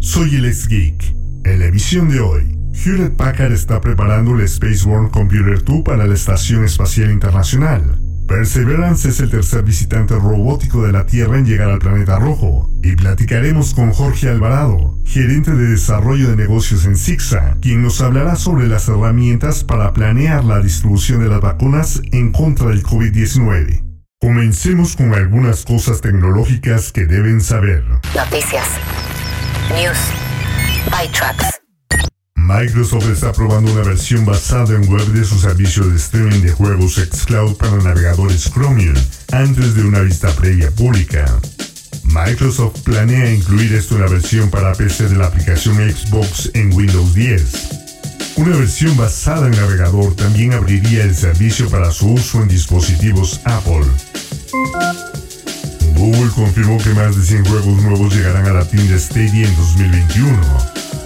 Soy el ex Geek. En la emisión de hoy, Hewlett Packard está preparando el Spaceborne Computer 2 para la Estación Espacial Internacional. Perseverance es el tercer visitante robótico de la Tierra en llegar al planeta rojo. Y platicaremos con Jorge Alvarado, gerente de desarrollo de negocios en ZigZag, quien nos hablará sobre las herramientas para planear la distribución de las vacunas en contra del COVID-19. Comencemos con algunas cosas tecnológicas que deben saber. Noticias. News. Microsoft está probando una versión basada en web de su servicio de streaming de juegos xCloud para navegadores Chromium antes de una vista previa pública. Microsoft planea incluir esto en la versión para PC de la aplicación Xbox en Windows 10. Una versión basada en navegador también abriría el servicio para su uso en dispositivos Apple. Google confirmó que más de 100 juegos nuevos llegarán a la tienda Stadia en 2021.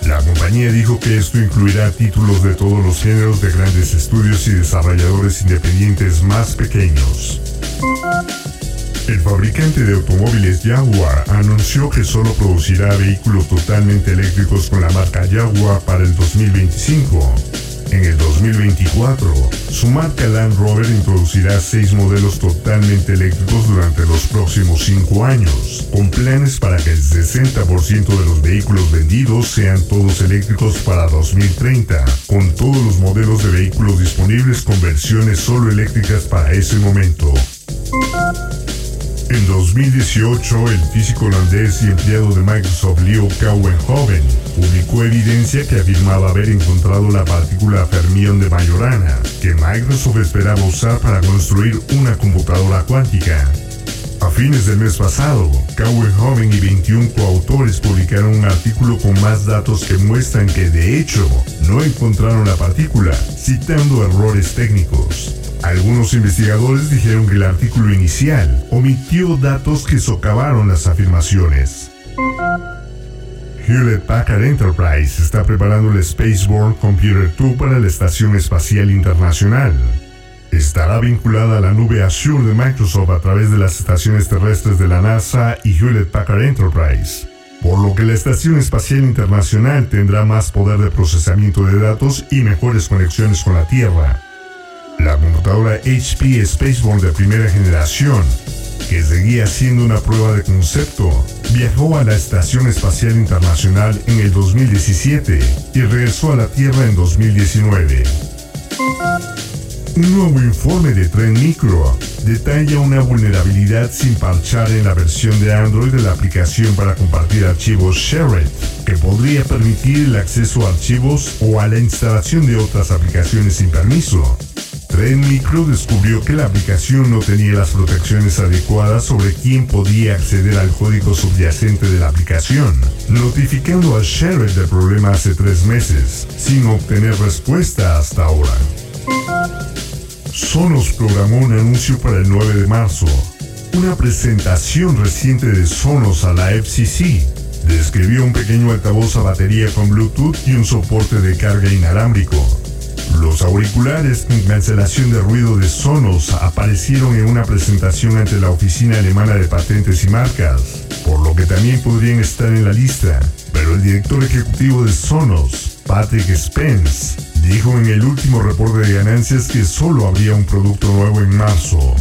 La compañía dijo que esto incluirá títulos de todos los géneros de grandes estudios y desarrolladores independientes más pequeños. El fabricante de automóviles Jaguar anunció que solo producirá vehículos totalmente eléctricos con la marca Jaguar para el 2025. En el 2024, su marca Land Rover introducirá seis modelos totalmente eléctricos durante los próximos cinco años, con planes para que el 60% de los vehículos vendidos sean todos eléctricos para 2030, con todos los modelos de vehículos disponibles con versiones solo eléctricas para ese momento. En 2018, el físico holandés y empleado de Microsoft Leo Kouwenhoven publicó evidencia que afirmaba haber encontrado la partícula fermión de Majorana, que Microsoft esperaba usar para construir una computadora cuántica. A fines del mes pasado, Kouwenhoven y 21 coautores publicaron un artículo con más datos que muestran que de hecho no encontraron la partícula, citando errores técnicos. Algunos investigadores dijeron que el artículo inicial omitió datos que socavaron las afirmaciones. Hewlett Packard Enterprise está preparando el Spaceborne Computer 2 para la Estación Espacial Internacional. Estará vinculada a la nube Azure de Microsoft a través de las estaciones terrestres de la NASA y Hewlett Packard Enterprise, por lo que la Estación Espacial Internacional tendrá más poder de procesamiento de datos y mejores conexiones con la Tierra. La computadora HP Spaceborne de primera generación, que seguía siendo una prueba de concepto, viajó a la Estación Espacial Internacional en el 2017 y regresó a la Tierra en 2019. Un nuevo informe de Tren Micro detalla una vulnerabilidad sin parchar en la versión de Android de la aplicación para compartir archivos Shared, que podría permitir el acceso a archivos o a la instalación de otras aplicaciones sin permiso. Tren Micro descubrió que la aplicación no tenía las protecciones adecuadas sobre quién podía acceder al código subyacente de la aplicación, notificando a Shared del problema hace tres meses, sin obtener respuesta hasta ahora. Sonos programó un anuncio para el 9 de marzo, una presentación reciente de Sonos a la FCC. Describió un pequeño altavoz a batería con Bluetooth y un soporte de carga inalámbrico. Los auriculares con cancelación de ruido de Sonos aparecieron en una presentación ante la Oficina Alemana de Patentes y Marcas, por lo que también podrían estar en la lista, pero el director ejecutivo de Sonos, Patrick Spence, dijo en el último reporte de ganancias que solo habría un producto nuevo en marzo.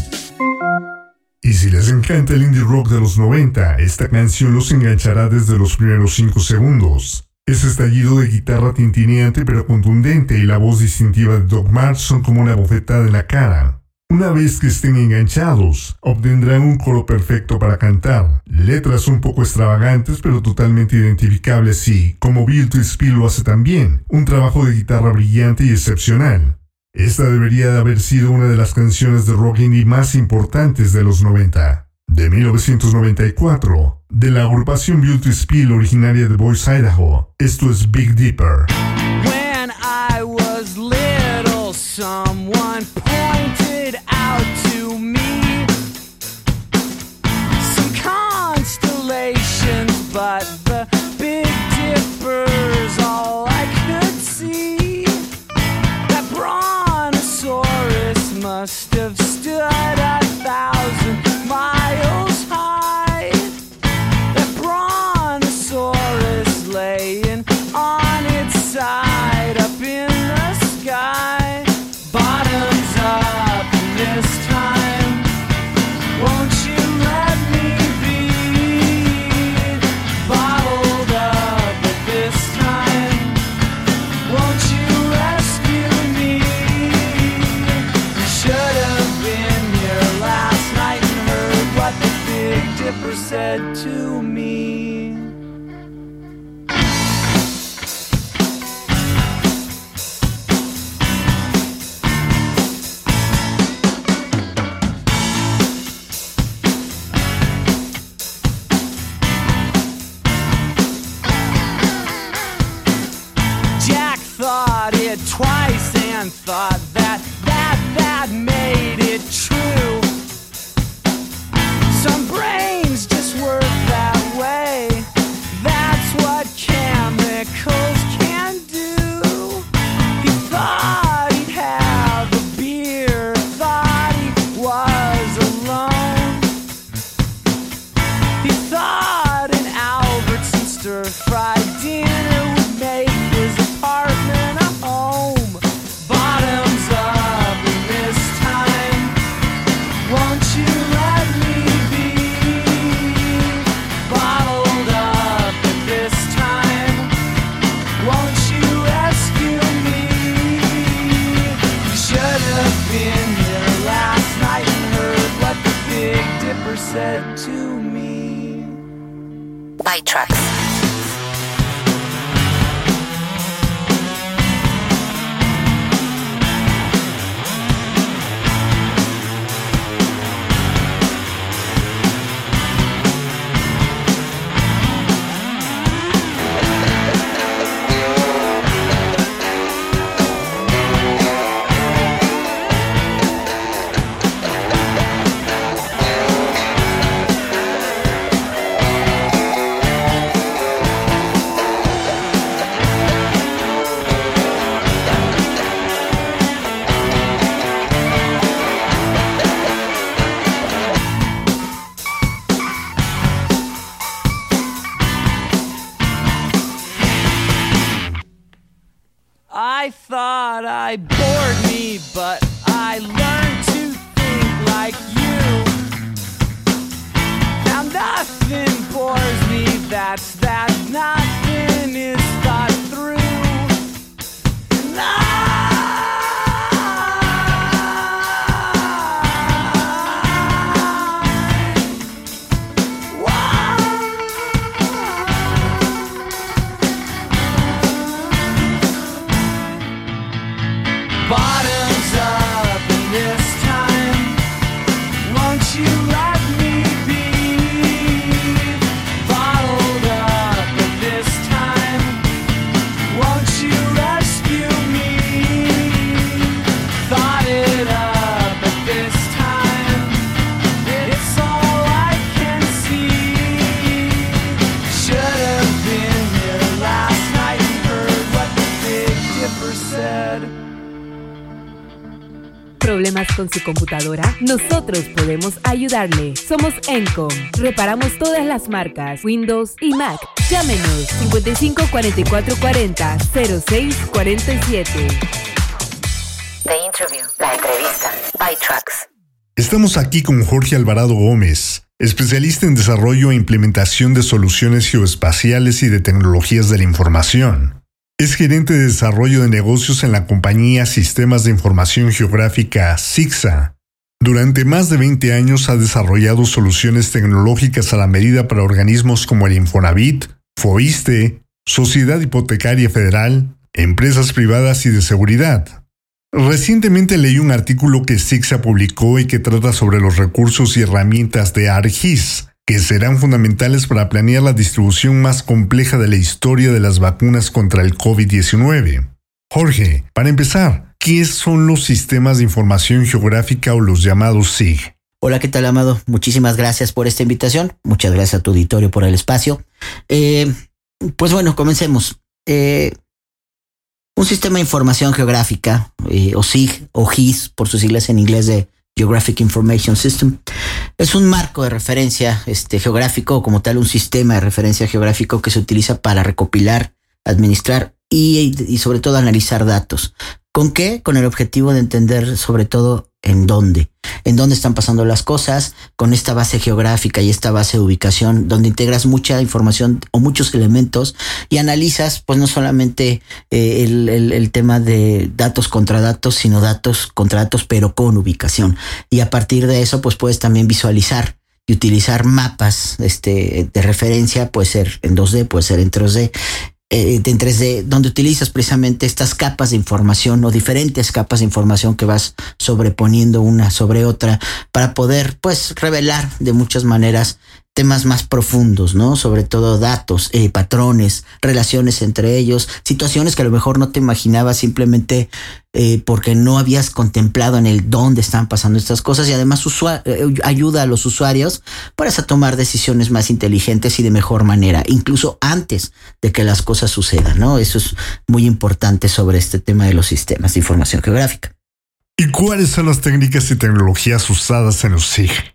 Y si les encanta el indie rock de los 90, esta canción los enganchará desde los primeros 5 segundos. Ese estallido de guitarra tintineante pero contundente y la voz distintiva de Doc March son como una bofetada en la cara. Una vez que estén enganchados, obtendrán un coro perfecto para cantar, letras un poco extravagantes pero totalmente identificables y, como Bill Spill lo hace también, un trabajo de guitarra brillante y excepcional. Esta debería de haber sido una de las canciones de rock indie más importantes de los 90. De 1994, de la agrupación Beauty Spill originaria de Boise, Idaho. Esto es Big Dipper. When I was little, someone pointed out to me some constellations, but thought I bored me, but I learned to think like you. Now nothing bores me, that's that nothing con su computadora? Nosotros podemos ayudarle. Somos Encom. Reparamos todas las marcas, Windows y Mac. Llámenos 55 44 40 06 47. The Interview. La entrevista. Byte Tracks. Estamos aquí con Jorge Alvarado Gómez, especialista en desarrollo e implementación de soluciones geoespaciales y de tecnologías de la información. Es gerente de desarrollo de negocios en la compañía Sistemas de Información Geográfica SIGSA. Durante más de 20 años ha desarrollado soluciones tecnológicas a la medida para organismos como el Infonavit, FOISTE, Sociedad Hipotecaria Federal, empresas privadas y de seguridad. Recientemente leí un artículo que SIGSA publicó y que trata sobre los recursos y herramientas de ARGIS, que serán fundamentales para planear la distribución más compleja de la historia de las vacunas contra el COVID-19. Jorge, para empezar, ¿qué son los sistemas de información geográfica o los llamados SIG? Hola, ¿qué tal, Amado? Muchísimas gracias por esta invitación. Muchas gracias a tu auditorio por el espacio. Eh, pues bueno, comencemos. Eh, un sistema de información geográfica, eh, o SIG, o GIS, por sus siglas en inglés de Geographic Information System, es un marco de referencia este, geográfico, como tal, un sistema de referencia geográfico que se utiliza para recopilar, administrar y sobre todo analizar datos. ¿Con qué? Con el objetivo de entender sobre todo en dónde, en dónde están pasando las cosas, con esta base geográfica y esta base de ubicación, donde integras mucha información o muchos elementos y analizas, pues no solamente eh, el, el, el, tema de datos contra datos, sino datos contra datos, pero con ubicación. Y a partir de eso, pues puedes también visualizar y utilizar mapas este, de referencia, puede ser en 2D, puede ser en 3D, eh, en 3D, donde utilizas precisamente estas capas de información o diferentes capas de información que vas sobreponiendo una sobre otra para poder, pues, revelar de muchas maneras temas más profundos, ¿no? Sobre todo datos, eh, patrones, relaciones entre ellos, situaciones que a lo mejor no te imaginabas simplemente eh, porque no habías contemplado en el dónde están pasando estas cosas y además eh, ayuda a los usuarios para tomar decisiones más inteligentes y de mejor manera, incluso antes de que las cosas sucedan, ¿no? Eso es muy importante sobre este tema de los sistemas de información geográfica. ¿Y cuáles son las técnicas y tecnologías usadas en los SIG?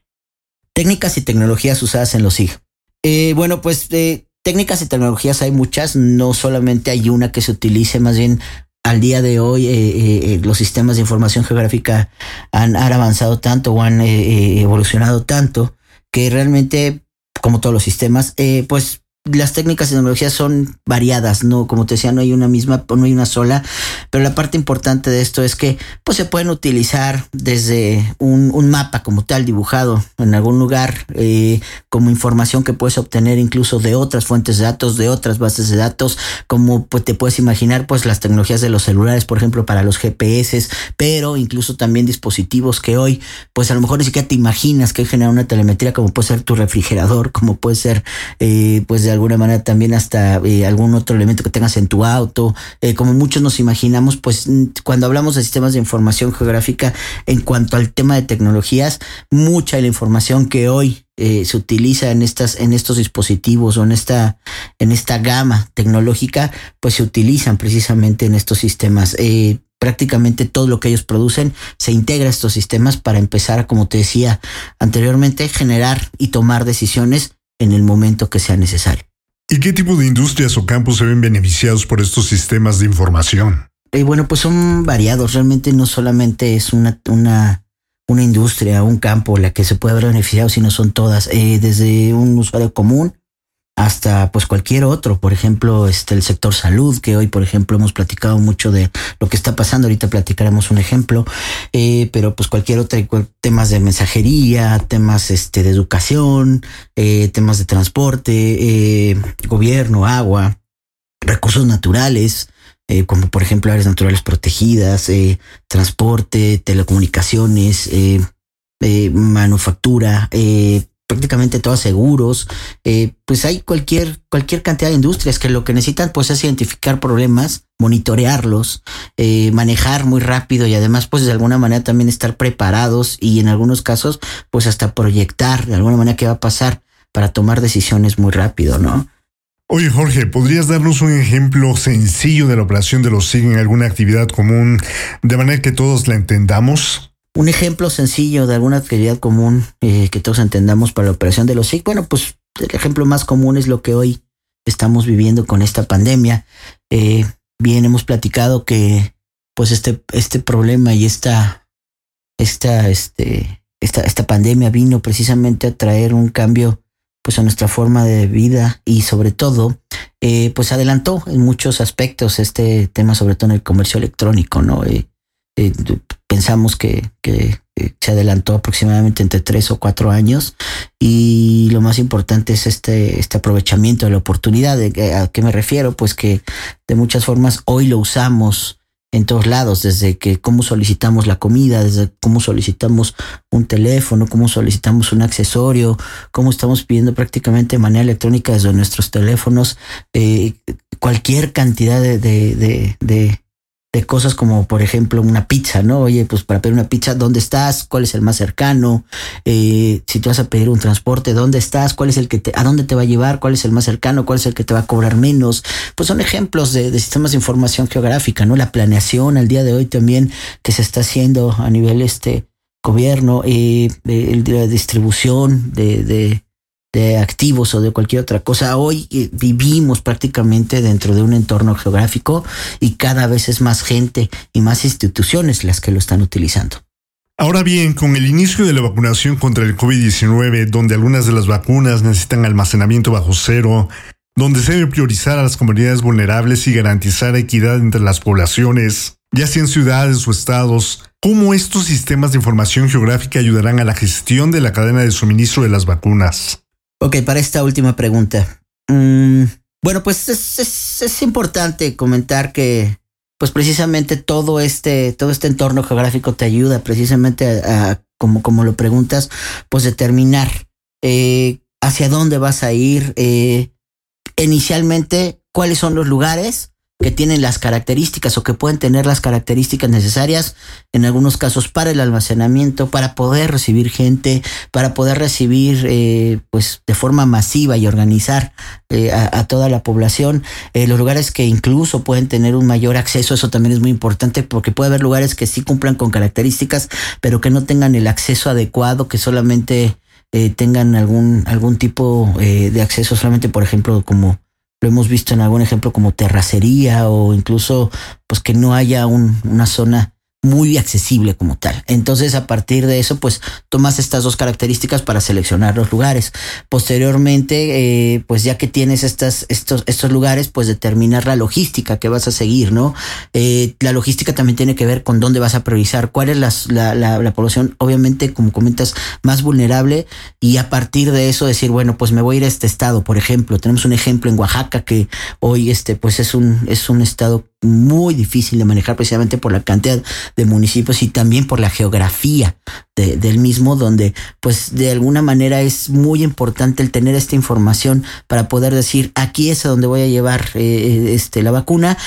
Técnicas y tecnologías usadas en los SIG. Eh, bueno, pues eh, técnicas y tecnologías hay muchas, no solamente hay una que se utilice, más bien al día de hoy eh, los sistemas de información geográfica han, avanzado tanto o han evolucionado tanto que realmente, como todos los sistemas, pues las técnicas y tecnologías son variadas, no, como te decía, no hay una misma, no hay una sola, pero la parte importante de esto es que pues se pueden utilizar desde un, mapa como tal dibujado en algún lugar eh, como información que puedes obtener incluso de otras fuentes de datos, de otras bases de datos, como pues, te puedes imaginar pues las tecnologías de los celulares, por ejemplo, para los GPS, pero incluso también dispositivos que hoy pues a lo mejor ni siquiera te imaginas que genera una telemetría como puede ser tu refrigerador, como puede ser eh, pues de alguna manera también hasta eh, algún otro elemento que tengas en tu auto, eh, como muchos nos imaginamos, pues cuando hablamos de sistemas de información geográfica en cuanto al tema de tecnologías, mucha de la información que hoy eh, se utiliza en estas en estos dispositivos o en esta en esta gama tecnológica, pues se utilizan precisamente en estos sistemas. Eh, prácticamente todo lo que ellos producen se integra a estos sistemas para empezar, como te decía anteriormente, generar y tomar decisiones en el momento que sea necesario. ¿Y qué tipo de industrias o campos se ven beneficiados por estos sistemas de información? Y bueno, pues son variados. Realmente no solamente es una, una, una industria, un campo la que se puede ver beneficiado, sino son todas. Eh, desde un usuario común hasta pues cualquier otro, por ejemplo, este el sector salud, que hoy por ejemplo hemos platicado mucho de lo que está pasando, ahorita platicaremos un ejemplo, eh, pero pues cualquier otro temas de mensajería, temas este de educación, eh, temas de transporte, eh, gobierno, agua, recursos naturales, como por ejemplo áreas naturales protegidas, transporte, telecomunicaciones, eh, manufactura, prácticamente todos seguros, eh, pues hay cualquier, cualquier cantidad de industrias que lo que necesitan pues es identificar problemas, monitorearlos, eh, manejar muy rápido y además pues de alguna manera también estar preparados y en algunos casos pues hasta proyectar de alguna manera qué va a pasar para tomar decisiones muy rápido, ¿no? Oye Jorge, ¿podrías darnos un ejemplo sencillo de la operación de los SIG en alguna actividad común de manera que todos la entendamos? Un ejemplo sencillo de alguna actividad común eh, que todos entendamos para la operación de los SIC. Bueno, pues el ejemplo más común es lo que hoy estamos viviendo con esta pandemia. Eh, bien, hemos platicado que pues este, este problema y esta, esta, este, esta, esta pandemia vino precisamente a traer un cambio pues a nuestra forma de vida y sobre todo eh, pues adelantó en muchos aspectos este tema sobre todo en el comercio electrónico no pensamos que, que, se adelantó aproximadamente entre tres o cuatro años y lo más importante es este, este aprovechamiento de la oportunidad. ¿A qué me refiero? Pues que de muchas formas hoy lo usamos en todos lados, desde que cómo solicitamos la comida, desde cómo solicitamos un teléfono, cómo solicitamos un accesorio, cómo estamos pidiendo prácticamente de manera electrónica desde nuestros teléfonos eh, cualquier cantidad de, de, de, de cosas como, por ejemplo, una pizza, ¿no? Oye, pues para pedir una pizza, ¿dónde estás? ¿Cuál es el más cercano? Eh, si tú vas a pedir un transporte, ¿dónde estás? ¿Cuál es el que te, a dónde te va a llevar? ¿Cuál es el más cercano? ¿Cuál es el que te va a cobrar menos? Pues son ejemplos de, sistemas de información geográfica, ¿no? La planeación al día de hoy también que se está haciendo a nivel este gobierno, eh, de la distribución de, de de activos o de cualquier otra cosa. Hoy eh, vivimos prácticamente dentro de un entorno geográfico y cada vez es más gente y más instituciones las que lo están utilizando. Ahora bien, con el inicio de la vacunación contra el COVID-19, donde algunas de las vacunas necesitan almacenamiento bajo cero, donde se debe priorizar a las comunidades vulnerables y garantizar equidad entre las poblaciones, ya sea en ciudades o estados, ¿cómo estos sistemas de información geográfica ayudarán a la gestión de la cadena de suministro de las vacunas? Ok, para esta última pregunta. Mm, bueno, pues es, es, es, importante comentar que, pues precisamente todo este, todo este entorno geográfico te ayuda precisamente a, a como, como lo preguntas, pues determinar eh, hacia dónde vas a ir, eh, inicialmente cuáles son los lugares que tienen las características o que pueden tener las características necesarias, en algunos casos para el almacenamiento, para poder recibir gente, para poder recibir eh, pues de forma masiva y organizar eh, a, toda la población, eh, los lugares que incluso pueden tener un mayor acceso, eso también es muy importante porque puede haber lugares que sí cumplan con características, pero que no tengan el acceso adecuado, que solamente eh, tengan algún, algún tipo eh, de acceso, solamente por ejemplo como lo hemos visto en algún ejemplo como terracería o incluso pues que no haya un, una zona muy accesible como tal. Entonces, a partir de eso, pues tomas estas dos características para seleccionar los lugares. Posteriormente, eh, pues ya que tienes estas, estos, estos lugares, pues determinar la logística que vas a seguir, ¿no? Eh, la logística también tiene que ver con dónde vas a priorizar, cuál es la, la, la, población, obviamente, como comentas, más vulnerable, y a partir de eso decir, bueno, pues me voy a ir a este estado, por ejemplo. Tenemos un ejemplo en Oaxaca que hoy, este, pues es un, es un estado muy difícil de manejar precisamente por la cantidad de municipios y también por la geografía de, del mismo, donde pues de alguna manera es muy importante el tener esta información para poder decir aquí es a donde voy a llevar eh, este, la vacuna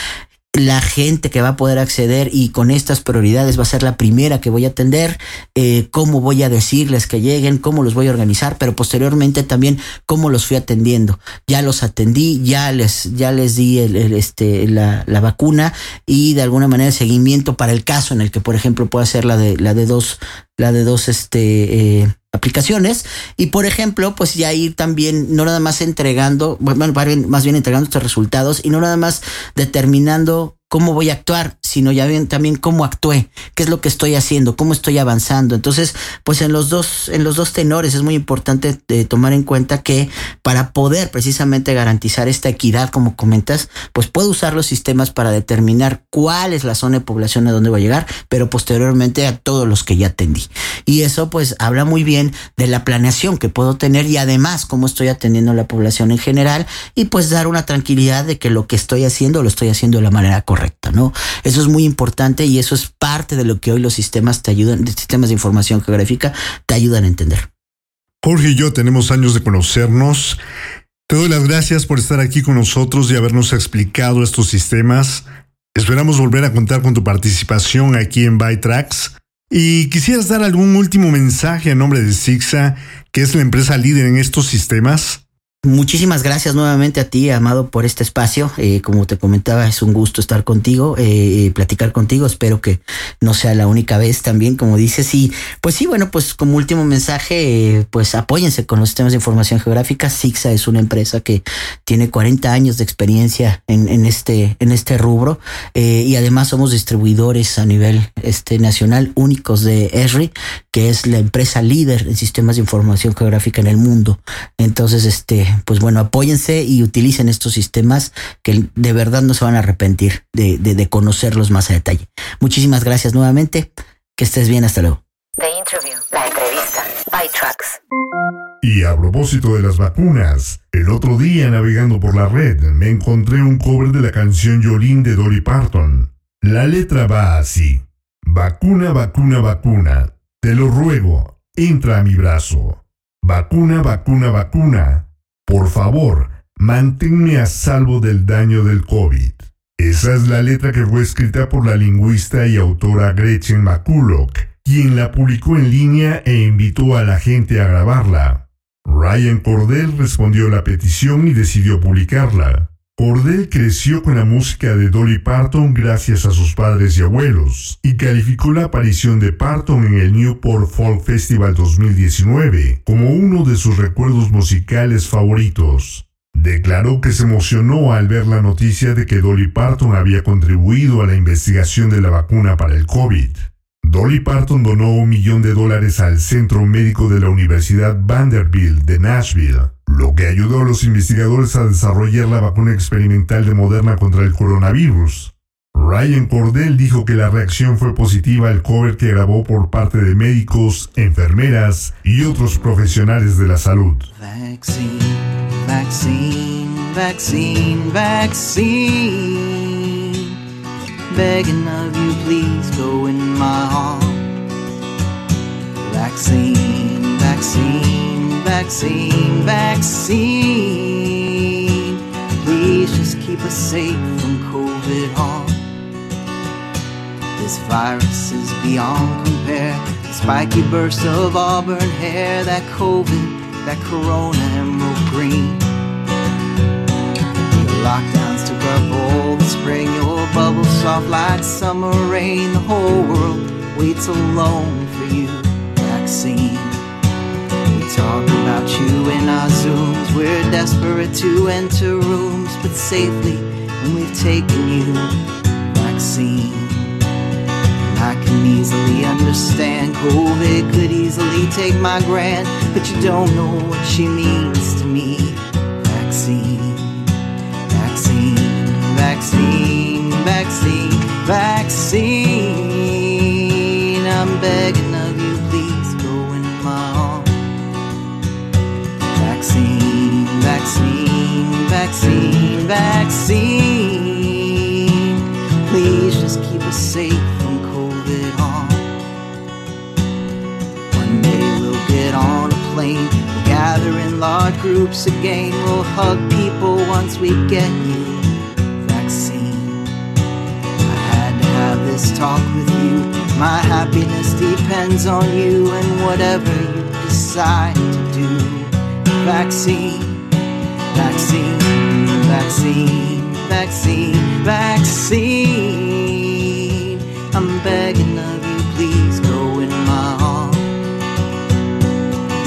la gente que va a poder acceder y con estas prioridades va a ser la primera que voy a atender, eh, cómo voy a decirles que lleguen, cómo los voy a organizar, pero posteriormente también cómo los fui atendiendo. Ya los atendí, ya les, ya les di el, el, este, la, la, vacuna y de alguna manera el seguimiento para el caso en el que, por ejemplo, pueda ser la de, la de dos, la de dos, este, eh, aplicaciones. Y por ejemplo pues ya ir también no nada más entregando bueno, más bien entregando estos resultados y no nada más determinando cómo voy a actuar, sino ya bien también cómo actué, qué es lo que estoy haciendo, cómo estoy avanzando. Entonces, pues en los dos, en los dos tenores es muy importante de tomar en cuenta que para poder precisamente garantizar esta equidad, como comentas, pues puedo usar los sistemas para determinar cuál es la zona de población a donde voy a llegar, pero posteriormente a todos los que ya atendí. Y eso pues habla muy bien de la planeación que puedo tener y además cómo estoy atendiendo a la población en general y pues dar una tranquilidad de que lo que estoy haciendo lo estoy haciendo de la manera correcta ¿no? Eso es muy importante y eso es parte de lo que hoy los sistemas te ayudan, sistemas de información geográfica te ayudan a entender. Jorge y yo tenemos años de conocernos. Te doy las gracias por estar aquí con nosotros y habernos explicado estos sistemas. Esperamos volver a contar con tu participación aquí en ByTrax. Y quisieras dar algún último mensaje a nombre de Sixa, que es la empresa líder en estos sistemas. Muchísimas gracias nuevamente a ti, Amado, por este espacio. Eh, como te comentaba, es un gusto estar contigo, eh, platicar contigo. Espero que no sea la única vez también, como dices. Y pues sí, bueno, pues como último mensaje, eh, pues apóyense con los sistemas de información geográfica. Sixa es una empresa que tiene 40 años de experiencia en, en este, en este rubro eh, y además somos distribuidores a nivel este, nacional únicos de ESRI, que es la empresa líder en sistemas de información geográfica en el mundo. Entonces, este pues bueno, apóyense y utilicen estos sistemas que de verdad no se van a arrepentir de, de, de conocerlos más a detalle. Muchísimas gracias nuevamente. Que estés bien. Hasta luego. The interview, la entrevista, by Trucks. Y a propósito de las vacunas, el otro día navegando por la red me encontré un cover de la canción Yolín de Dolly Parton. La letra va así. Vacuna, vacuna, vacuna. Te lo ruego, entra a mi brazo. Vacuna, vacuna, vacuna. Por favor, manténme a salvo del daño del COVID. Esa es la letra que fue escrita por la lingüista y autora Gretchen McCulloch, quien la publicó en línea e invitó a la gente a grabarla. Ryan Cordell respondió la petición y decidió publicarla. Cordell creció con la música de Dolly Parton gracias a sus padres y abuelos, y calificó la aparición de Parton en el Newport Folk Festival 2019 como uno de sus recuerdos musicales favoritos. Declaró que se emocionó al ver la noticia de que Dolly Parton había contribuido a la investigación de la vacuna para el COVID. Dolly Parton donó un millón de dólares al Centro Médico de la Universidad Vanderbilt de Nashville, lo que ayudó a los investigadores a desarrollar la vacuna experimental de Moderna contra el coronavirus. Ryan Cordell dijo que la reacción fue positiva al cover que grabó por parte de médicos, enfermeras y otros profesionales de la salud. Vaccine, vaccine, vaccine, vaccine. Begging of you, please go in my. Vaccine, vaccine, vaccine, vaccine. Please just keep us safe from COVID harm. This virus is beyond compare. The spiky burst of auburn hair, that COVID, that corona emerald green. The lockdowns took up all the spring. Your bubble soft like summer rain. The whole world waits alone for you. Vaccine. Talk about you in our Zooms. We're desperate to enter rooms, but safely when we've taken you. Vaccine. I can easily understand COVID could easily take my grand, but you don't know what she means to me. Vaccine, vaccine, vaccine, vaccine, vaccine. I'm begging Vaccine, vaccine, vaccine. Please just keep us safe from COVID harm. One day we'll get on a plane, we'll gather in large groups again. We'll hug people once we get you vaccine. I had to have this talk with you. My happiness depends on you and whatever you decide to do. Vaccine, vaccine, vaccine, vaccine, vaccine. I'm begging of you, please go in my arms.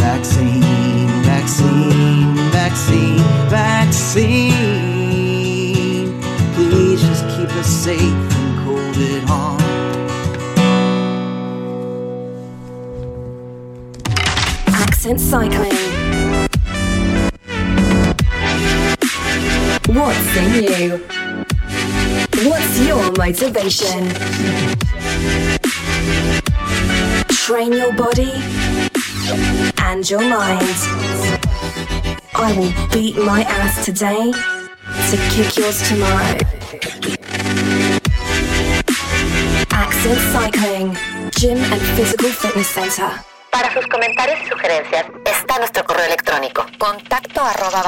Vaccine, vaccine, vaccine, vaccine. Please just keep us safe from COVID harm. Accent cycling. What's in you? What's your motivation? Train your body and your mind. I will beat my ass today to kick yours tomorrow. Accent Cycling, Gym and Physical Fitness Center. Para sus comentarios y sugerencias está nuestro correo electrónico contacto arroba.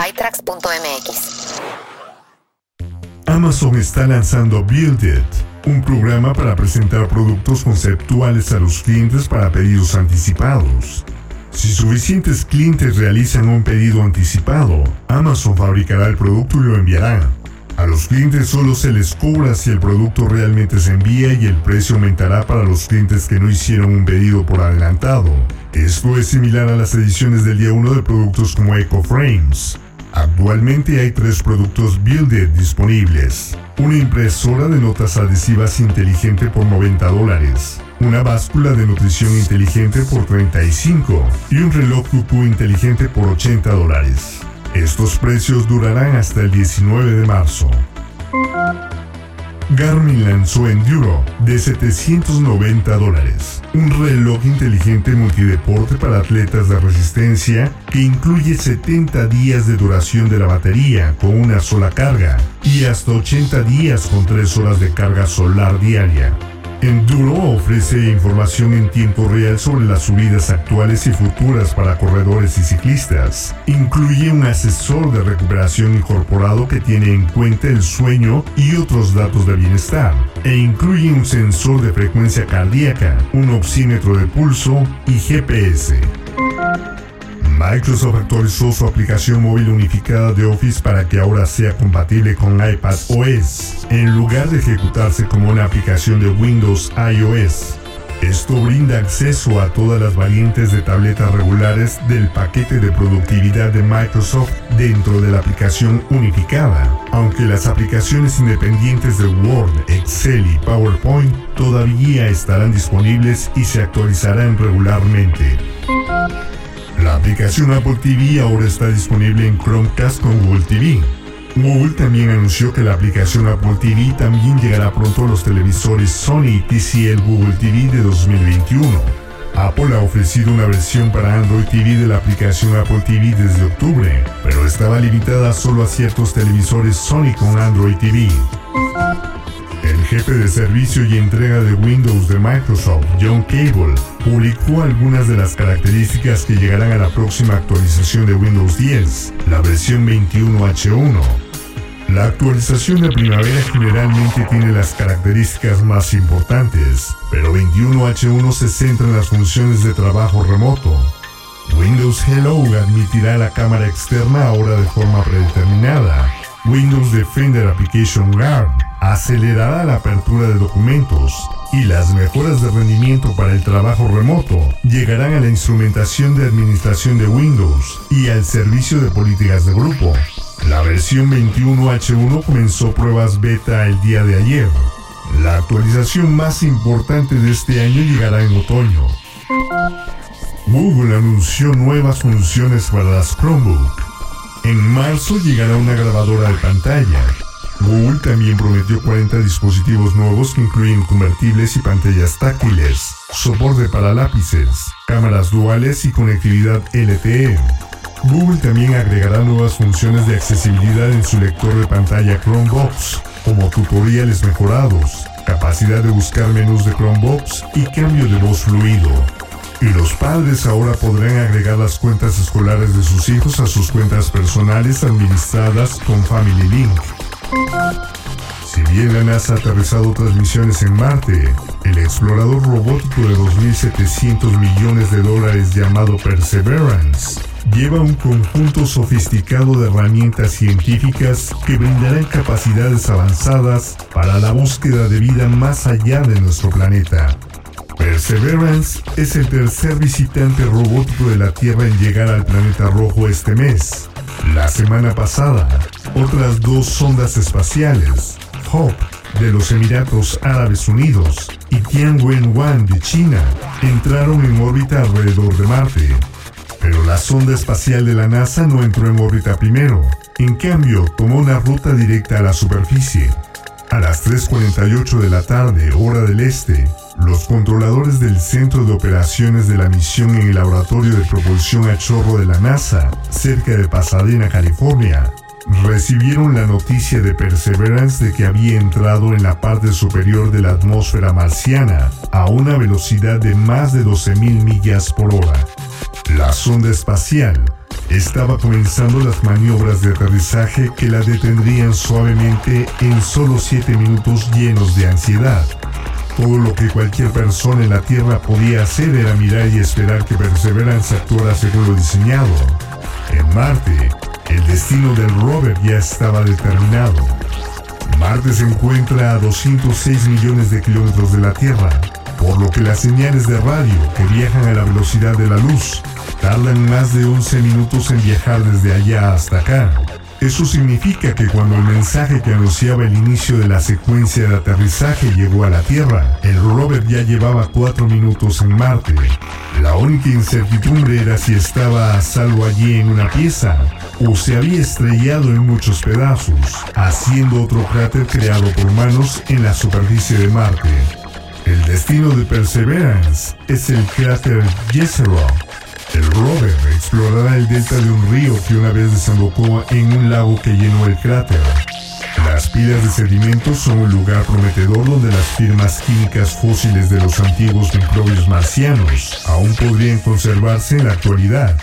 Amazon está lanzando Build It, un programa para presentar productos conceptuales a los clientes para pedidos anticipados. Si suficientes clientes realizan un pedido anticipado, Amazon fabricará el producto y lo enviará. A los clientes solo se les cobra si el producto realmente se envía y el precio aumentará para los clientes que no hicieron un pedido por adelantado. Esto es similar a las ediciones del día 1 de productos como EcoFrames. Actualmente hay tres productos Build It disponibles. Una impresora de notas adhesivas inteligente por 90 dólares. Una báscula de nutrición inteligente por 35 y un reloj cucú inteligente por 80 dólares. Estos precios durarán hasta el 19 de marzo. Garmin lanzó Enduro de 790 dólares, un reloj inteligente multideporte para atletas de resistencia que incluye 70 días de duración de la batería con una sola carga y hasta 80 días con 3 horas de carga solar diaria. Enduro ofrece información en tiempo real sobre las subidas actuales y futuras para corredores y ciclistas. Incluye un asesor de recuperación incorporado que tiene en cuenta el sueño y otros datos de bienestar. E incluye un sensor de frecuencia cardíaca, un oxímetro de pulso y GPS. Microsoft actualizó su aplicación móvil unificada de Office para que ahora sea compatible con iPad OS, en lugar de ejecutarse como una aplicación de Windows iOS. Esto brinda acceso a todas las variantes de tabletas regulares del paquete de productividad de Microsoft dentro de la aplicación unificada, aunque las aplicaciones independientes de Word, Excel y PowerPoint todavía estarán disponibles y se actualizarán regularmente. La aplicación Apple TV ahora está disponible en Chromecast con Google TV. Google también anunció que la aplicación Apple TV también llegará pronto a los televisores Sony y TCL Google TV de 2021. Apple ha ofrecido una versión para Android TV de la aplicación Apple TV desde octubre, pero estaba limitada solo a ciertos televisores Sony con Android TV. El jefe de servicio y entrega de Windows de Microsoft, John Cable, publicó algunas de las características que llegarán a la próxima actualización de Windows 10, la versión 21H1. La actualización de primavera generalmente tiene las características más importantes, pero 21H1 se centra en las funciones de trabajo remoto. Windows Hello admitirá la cámara externa ahora de forma predeterminada. Windows Defender Application Guard acelerará la apertura de documentos y las mejoras de rendimiento para el trabajo remoto llegarán a la instrumentación de administración de Windows y al servicio de políticas de grupo. La versión 21H1 comenzó pruebas beta el día de ayer. La actualización más importante de este año llegará en otoño. Google anunció nuevas funciones para las Chromebook. En marzo llegará una grabadora de pantalla. Google también prometió 40 dispositivos nuevos que incluyen convertibles y pantallas táctiles, soporte para lápices, cámaras duales y conectividad LTE. Google también agregará nuevas funciones de accesibilidad en su lector de pantalla Chromebox, como tutoriales mejorados, capacidad de buscar menús de Chromebox y cambio de voz fluido. Y los padres ahora podrán agregar las cuentas escolares de sus hijos a sus cuentas personales administradas con Family Link. Si bien la NASA ha aterrizado otras misiones en Marte, el explorador robótico de 2.700 millones de dólares llamado Perseverance lleva un conjunto sofisticado de herramientas científicas que brindarán capacidades avanzadas para la búsqueda de vida más allá de nuestro planeta. Perseverance es el tercer visitante robótico de la Tierra en llegar al planeta rojo este mes. La semana pasada, otras dos sondas espaciales, Hope de los Emiratos Árabes Unidos y Tianwen-1 de China, entraron en órbita alrededor de Marte. Pero la sonda espacial de la NASA no entró en órbita primero. En cambio, tomó una ruta directa a la superficie. A las 3.48 de la tarde, hora del este, los controladores del Centro de Operaciones de la misión en el Laboratorio de Propulsión a Chorro de la NASA, cerca de Pasadena, California, recibieron la noticia de Perseverance de que había entrado en la parte superior de la atmósfera marciana a una velocidad de más de 12.000 millas por hora. La sonda espacial estaba comenzando las maniobras de aterrizaje que la detendrían suavemente en solo 7 minutos llenos de ansiedad. Todo lo que cualquier persona en la Tierra podía hacer era mirar y esperar que Perseverance actuara según lo diseñado. En Marte, el destino del rover ya estaba determinado. Marte se encuentra a 206 millones de kilómetros de la Tierra, por lo que las señales de radio que viajan a la velocidad de la luz tardan más de 11 minutos en viajar desde allá hasta acá. Eso significa que cuando el mensaje que anunciaba el inicio de la secuencia de aterrizaje llegó a la Tierra, el rover ya llevaba cuatro minutos en Marte. La única incertidumbre era si estaba a salvo allí en una pieza o se había estrellado en muchos pedazos, haciendo otro cráter creado por humanos en la superficie de Marte. El destino de Perseverance es el cráter Jezero. El rover explorará el delta de un río que una vez desembocó en un lago que llenó el cráter. Las pilas de sedimentos son un lugar prometedor donde las firmas químicas fósiles de los antiguos microbios marcianos aún podrían conservarse en la actualidad.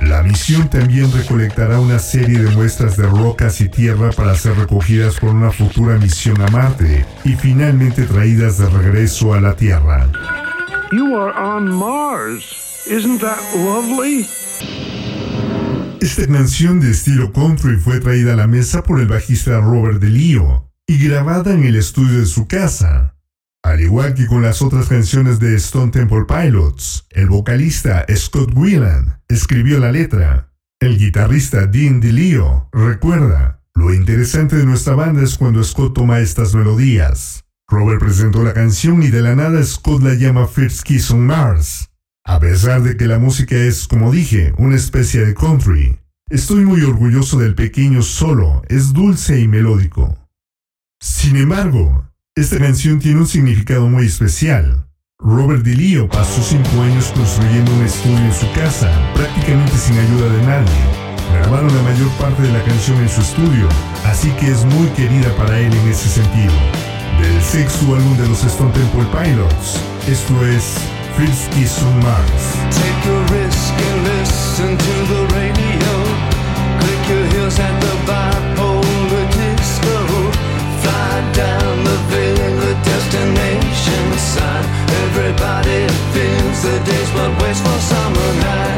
La misión también recolectará una serie de muestras de rocas y tierra para ser recogidas por una futura misión a Marte y finalmente traídas de regreso a la Tierra. You are on Mars. Isn't that lovely? Esta canción de estilo country fue traída a la mesa por el bajista Robert DeLeo y grabada en el estudio de su casa. Al igual que con las otras canciones de Stone Temple Pilots, el vocalista Scott Whelan escribió la letra. El guitarrista Dean DeLeo recuerda, lo interesante de nuestra banda es cuando Scott toma estas melodías. Robert presentó la canción y de la nada Scott la llama First Kiss on Mars. A pesar de que la música es, como dije, una especie de country, estoy muy orgulloso del pequeño solo, es dulce y melódico. Sin embargo, esta canción tiene un significado muy especial. Robert DeLeo pasó cinco años construyendo un estudio en su casa, prácticamente sin ayuda de nadie. Grabaron la mayor parte de la canción en su estudio, así que es muy querida para él en ese sentido. Del sexto álbum de los Stone Temple Pilots, esto es Kiss on Take a risk and listen to the radio. Click your heels at the bipolar disco. Fly down the villa destination sign. Everybody feels the days but waits for summer nights.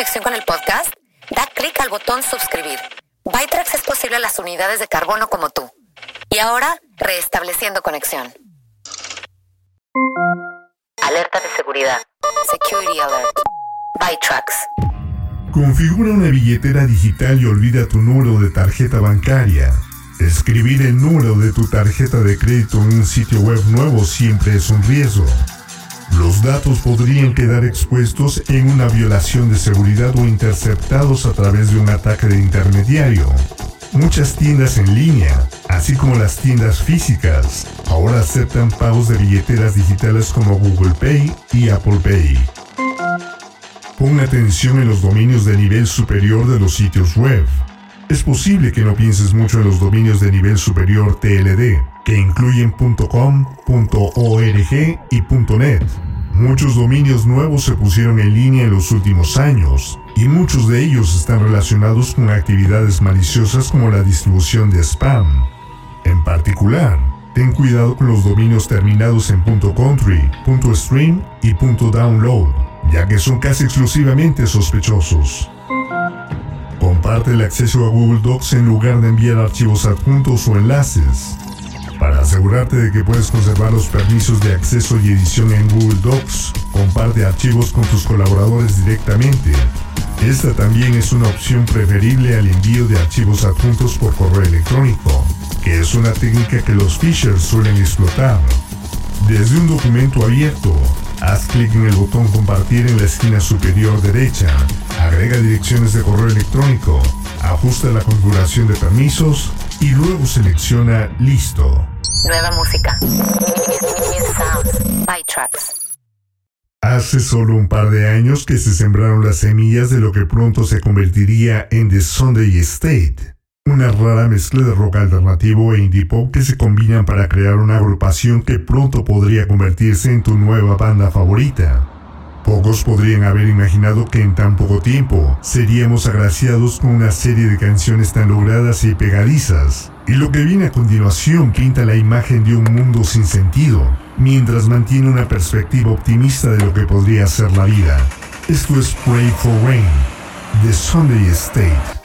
Conexión con el podcast, da clic al botón suscribir. Bytrax es posible a las unidades de carbono como tú. Y ahora, restableciendo conexión. Alerta de seguridad. Security alert. ByTrax. Configura una billetera digital y olvida tu número de tarjeta bancaria. Escribir el número de tu tarjeta de crédito en un sitio web nuevo siempre es un riesgo. Los datos podrían quedar expuestos en una violación de seguridad o interceptados a través de un ataque de intermediario. Muchas tiendas en línea, así como las tiendas físicas, ahora aceptan pagos de billeteras digitales como Google Pay y Apple Pay. Pon atención en los dominios de nivel superior de los sitios web. Es posible que no pienses mucho en los dominios de nivel superior TLD, que incluyen .com, .org y .net. Muchos dominios nuevos se pusieron en línea en los últimos años, y muchos de ellos están relacionados con actividades maliciosas como la distribución de spam. En particular, ten cuidado con los dominios terminados en .country, .stream y .download, ya que son casi exclusivamente sospechosos. Comparte el acceso a Google Docs en lugar de enviar archivos adjuntos o enlaces. Para asegurarte de que puedes conservar los permisos de acceso y edición en Google Docs, comparte archivos con tus colaboradores directamente. Esta también es una opción preferible al envío de archivos adjuntos por correo electrónico, que es una técnica que los phishers suelen explotar. Desde un documento abierto, haz clic en el botón compartir en la esquina superior derecha, agrega direcciones de correo electrónico, ajusta la configuración de permisos y luego selecciona listo. Nueva música. Hace solo un par de años que se sembraron las semillas de lo que pronto se convertiría en The Sunday State, una rara mezcla de rock alternativo e indie pop que se combinan para crear una agrupación que pronto podría convertirse en tu nueva banda favorita. Pocos podrían haber imaginado que en tan poco tiempo seríamos agraciados con una serie de canciones tan logradas y pegadizas. Y lo que viene a continuación pinta la imagen de un mundo sin sentido, mientras mantiene una perspectiva optimista de lo que podría ser la vida. Esto es Pray for Rain, de Sunday State.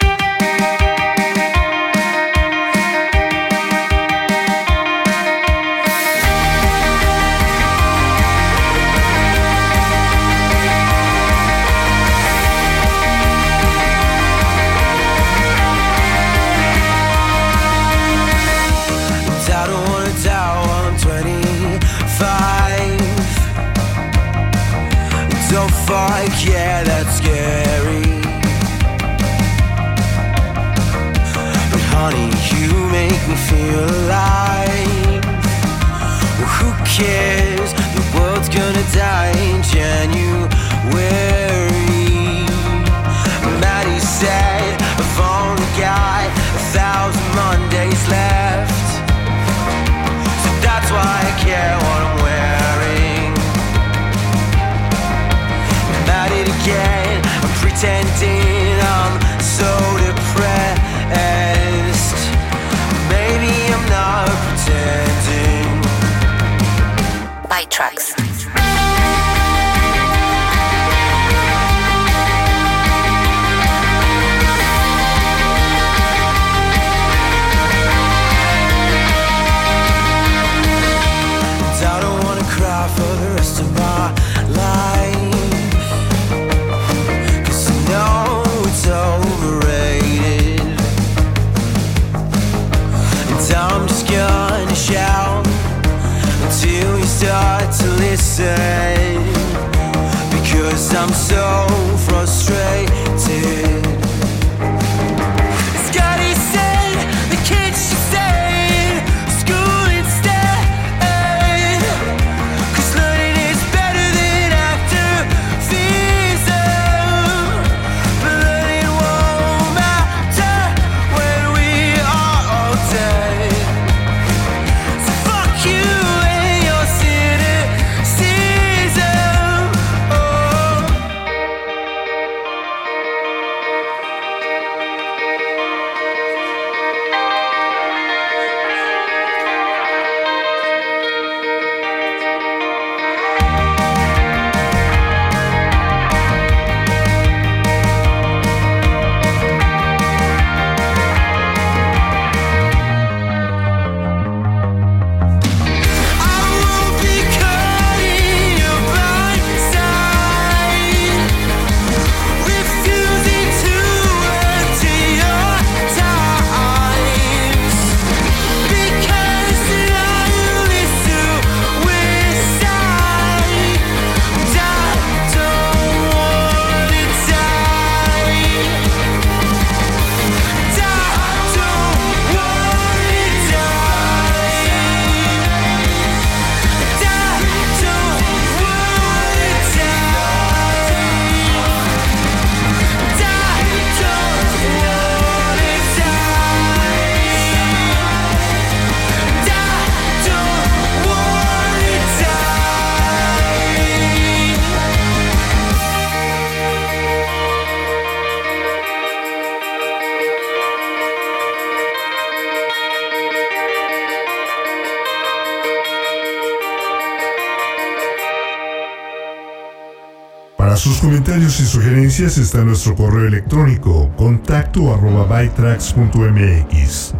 Está nuestro correo electrónico contacto arroba bytrax.mx.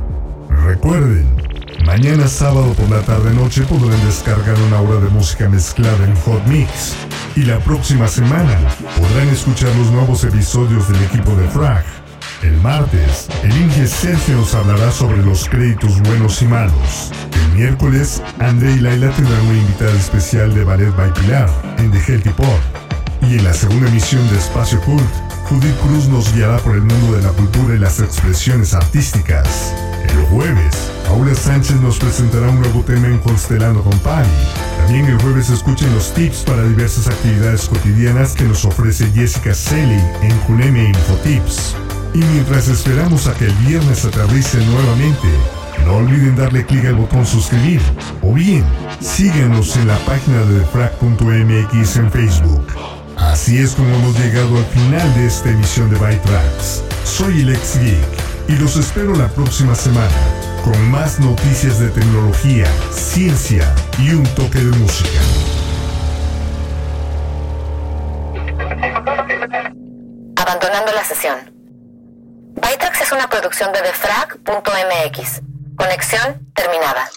Recuerden, mañana sábado por la tarde-noche podrán descargar una hora de música mezclada en Hot Mix. Y la próxima semana podrán escuchar los nuevos episodios del equipo de Frag. El martes, el Inge Sergio nos hablará sobre los créditos buenos y malos. El miércoles, André y Laila tendrán una invitada especial de Ballet by Pilar en The Healthy Pop. Y en la segunda emisión de Espacio Cult, Judith Cruz nos guiará por el mundo de la cultura y las expresiones artísticas. El jueves, Paula Sánchez nos presentará un nuevo tema en Constelando con. También el jueves escuchen los tips para diversas actividades cotidianas que nos ofrece Jessica Selly en Cuneme Infotips. Y mientras esperamos a que el viernes aterrice nuevamente, no olviden darle clic al botón suscribir o bien síganos en la página de defrag.mx en Facebook. Así es como hemos llegado al final de esta emisión de Byte. Soy el ex geek y los espero la próxima semana con más noticias de tecnología, ciencia y un toque de música. Abandonando la sesión. Bytrax es una producción de defrag.mx. Conexión terminada.